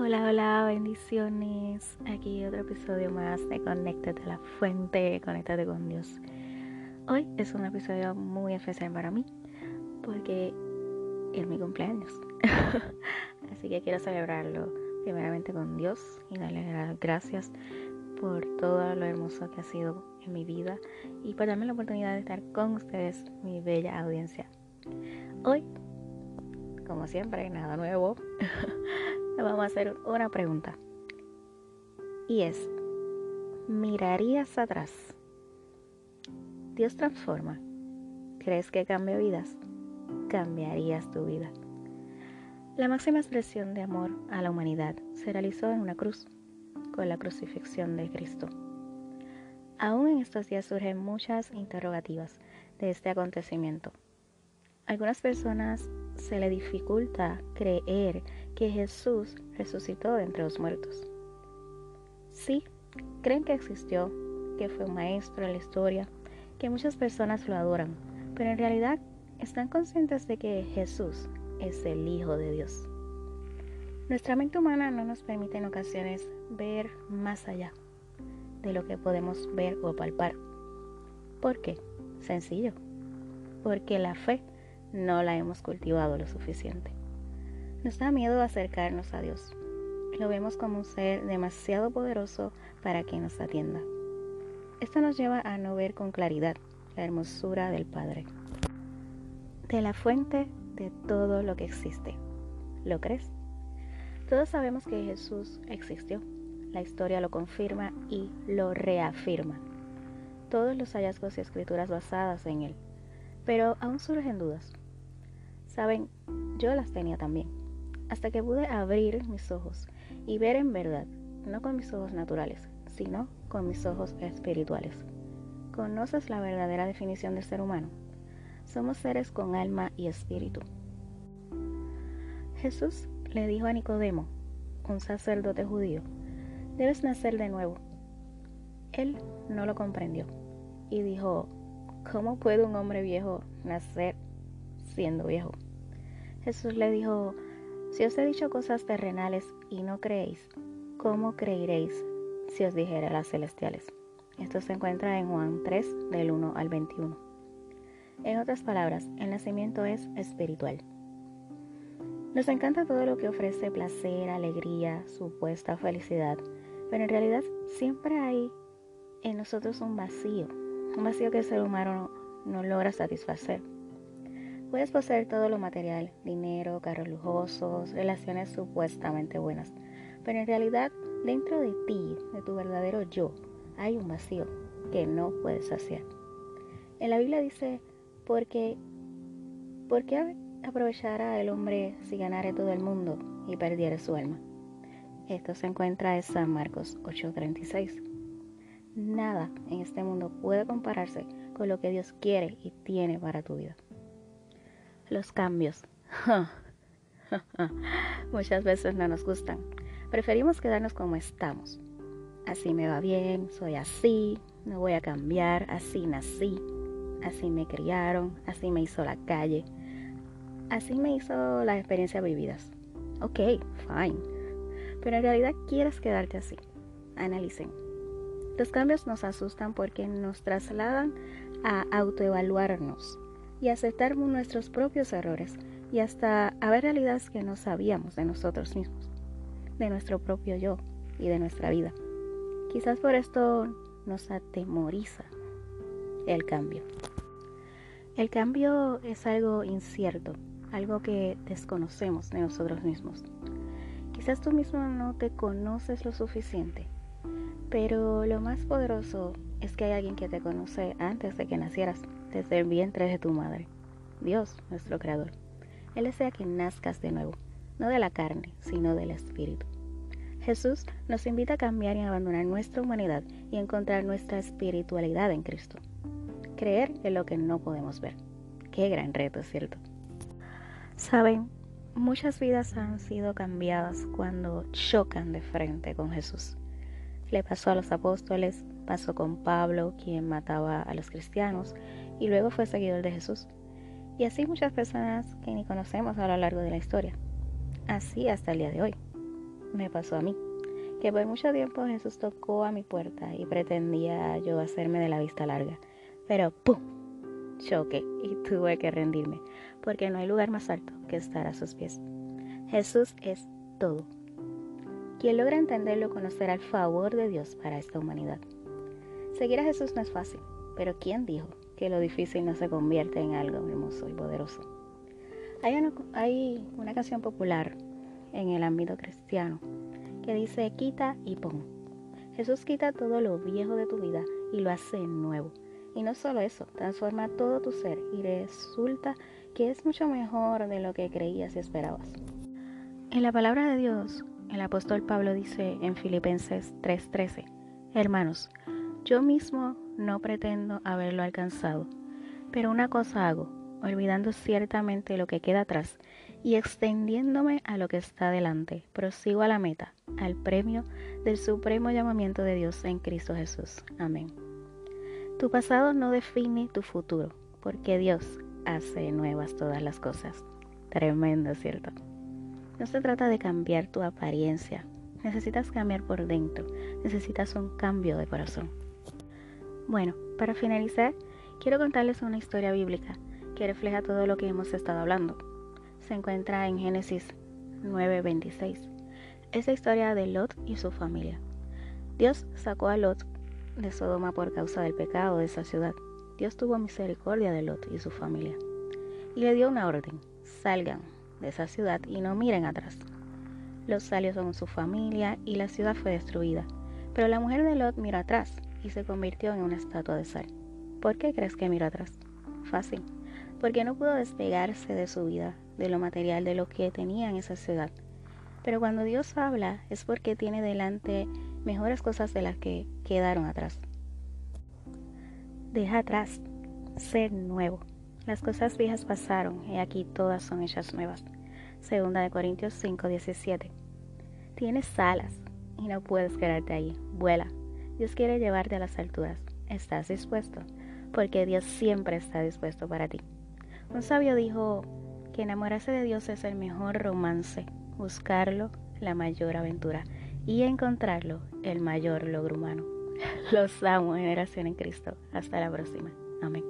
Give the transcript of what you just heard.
Hola, hola, bendiciones. Aquí otro episodio más de Conéctate a la Fuente, Conéctate con Dios. Hoy es un episodio muy especial para mí porque es mi cumpleaños. Así que quiero celebrarlo primeramente con Dios y darle las gracias por todo lo hermoso que ha sido en mi vida y por darme la oportunidad de estar con ustedes, mi bella audiencia. Hoy, como siempre, nada nuevo. vamos a hacer una pregunta. Y es, ¿mirarías atrás? Dios transforma. ¿Crees que cambia vidas? Cambiarías tu vida. La máxima expresión de amor a la humanidad se realizó en una cruz, con la crucifixión de Cristo. Aún en estos días surgen muchas interrogativas de este acontecimiento. algunas personas se le dificulta creer que Jesús resucitó de entre los muertos. Sí, creen que existió, que fue un maestro en la historia, que muchas personas lo adoran, pero en realidad están conscientes de que Jesús es el Hijo de Dios. Nuestra mente humana no nos permite en ocasiones ver más allá de lo que podemos ver o palpar. ¿Por qué? Sencillo, porque la fe no la hemos cultivado lo suficiente. Nos da miedo acercarnos a Dios. Lo vemos como un ser demasiado poderoso para que nos atienda. Esto nos lleva a no ver con claridad la hermosura del Padre, de la fuente de todo lo que existe. ¿Lo crees? Todos sabemos que Jesús existió. La historia lo confirma y lo reafirma. Todos los hallazgos y escrituras basadas en él. Pero aún surgen dudas. Saben, yo las tenía también hasta que pude abrir mis ojos y ver en verdad, no con mis ojos naturales, sino con mis ojos espirituales. ¿Conoces la verdadera definición del ser humano? Somos seres con alma y espíritu. Jesús le dijo a Nicodemo, un sacerdote judío, debes nacer de nuevo. Él no lo comprendió y dijo, ¿cómo puede un hombre viejo nacer siendo viejo? Jesús le dijo, si os he dicho cosas terrenales y no creéis, ¿cómo creeréis si os dijera las celestiales? Esto se encuentra en Juan 3, del 1 al 21. En otras palabras, el nacimiento es espiritual. Nos encanta todo lo que ofrece placer, alegría, supuesta felicidad, pero en realidad siempre hay en nosotros un vacío, un vacío que el ser humano no logra satisfacer. Puedes poseer todo lo material, dinero, carros lujosos, relaciones supuestamente buenas, pero en realidad dentro de ti, de tu verdadero yo, hay un vacío que no puedes saciar. En la Biblia dice, porque, ¿por qué aprovechará el hombre si ganare todo el mundo y perdiere su alma? Esto se encuentra en San Marcos 8:36. Nada en este mundo puede compararse con lo que Dios quiere y tiene para tu vida los cambios. Muchas veces no nos gustan. Preferimos quedarnos como estamos. Así me va bien, soy así, no voy a cambiar, así nací, así me criaron, así me hizo la calle, así me hizo las experiencias vividas. Ok, fine. Pero en realidad quieres quedarte así. Analicen. Los cambios nos asustan porque nos trasladan a autoevaluarnos y aceptar nuestros propios errores y hasta a ver realidades que no sabíamos de nosotros mismos, de nuestro propio yo y de nuestra vida. Quizás por esto nos atemoriza el cambio. El cambio es algo incierto, algo que desconocemos de nosotros mismos. Quizás tú mismo no te conoces lo suficiente, pero lo más poderoso es que hay alguien que te conoce antes de que nacieras desde el vientre de tu madre. Dios, nuestro Creador. Él desea que nazcas de nuevo, no de la carne, sino del Espíritu. Jesús nos invita a cambiar y abandonar nuestra humanidad y encontrar nuestra espiritualidad en Cristo. Creer en lo que no podemos ver. Qué gran reto, ¿cierto? Saben, muchas vidas han sido cambiadas cuando chocan de frente con Jesús. Le pasó a los apóstoles, pasó con Pablo, quien mataba a los cristianos, y luego fue seguidor de Jesús. Y así muchas personas que ni conocemos a lo largo de la historia. Así hasta el día de hoy. me pasó a mí, que por mucho tiempo Jesús tocó a mi puerta y pretendía yo hacerme de la vista larga, pero ¡pum! choque y tuve que rendirme, porque no hay lugar más alto que estar a sus pies. Jesús es todo. Quien logra entenderlo conocerá el favor de Dios para esta humanidad. Seguir a Jesús no es fácil, pero ¿quién dijo que lo difícil no se convierte en algo hermoso y poderoso? Hay una, hay una canción popular en el ámbito cristiano que dice quita y pon. Jesús quita todo lo viejo de tu vida y lo hace nuevo. Y no solo eso, transforma todo tu ser y resulta que es mucho mejor de lo que creías y esperabas. En la palabra de Dios, el apóstol Pablo dice en Filipenses 3:13, Hermanos, yo mismo no pretendo haberlo alcanzado, pero una cosa hago, olvidando ciertamente lo que queda atrás y extendiéndome a lo que está delante, prosigo a la meta, al premio del supremo llamamiento de Dios en Cristo Jesús. Amén. Tu pasado no define tu futuro, porque Dios hace nuevas todas las cosas. Tremendo, ¿cierto? No se trata de cambiar tu apariencia, necesitas cambiar por dentro, necesitas un cambio de corazón. Bueno, para finalizar, quiero contarles una historia bíblica que refleja todo lo que hemos estado hablando se encuentra en Génesis 9:26. Es la historia de Lot y su familia. Dios sacó a Lot de Sodoma por causa del pecado de esa ciudad. Dios tuvo misericordia de Lot y su familia y le dio una orden, salgan de esa ciudad y no miren atrás. Los salió con su familia y la ciudad fue destruida, pero la mujer de Lot miró atrás y se convirtió en una estatua de sal. ¿Por qué crees que miró atrás? Fácil, porque no pudo despegarse de su vida, de lo material, de lo que tenía en esa ciudad. Pero cuando Dios habla es porque tiene delante mejores cosas de las que quedaron atrás. Deja atrás, ser nuevo. Las cosas viejas pasaron y aquí todas son hechas nuevas. Segunda de Corintios 5:17. Tienes alas y no puedes quedarte ahí. Vuela. Dios quiere llevarte a las alturas. ¿Estás dispuesto? Porque Dios siempre está dispuesto para ti. Un sabio dijo, enamorarse de Dios es el mejor romance, buscarlo la mayor aventura y encontrarlo el mayor logro humano. Los amo, generación en Cristo. Hasta la próxima. Amén.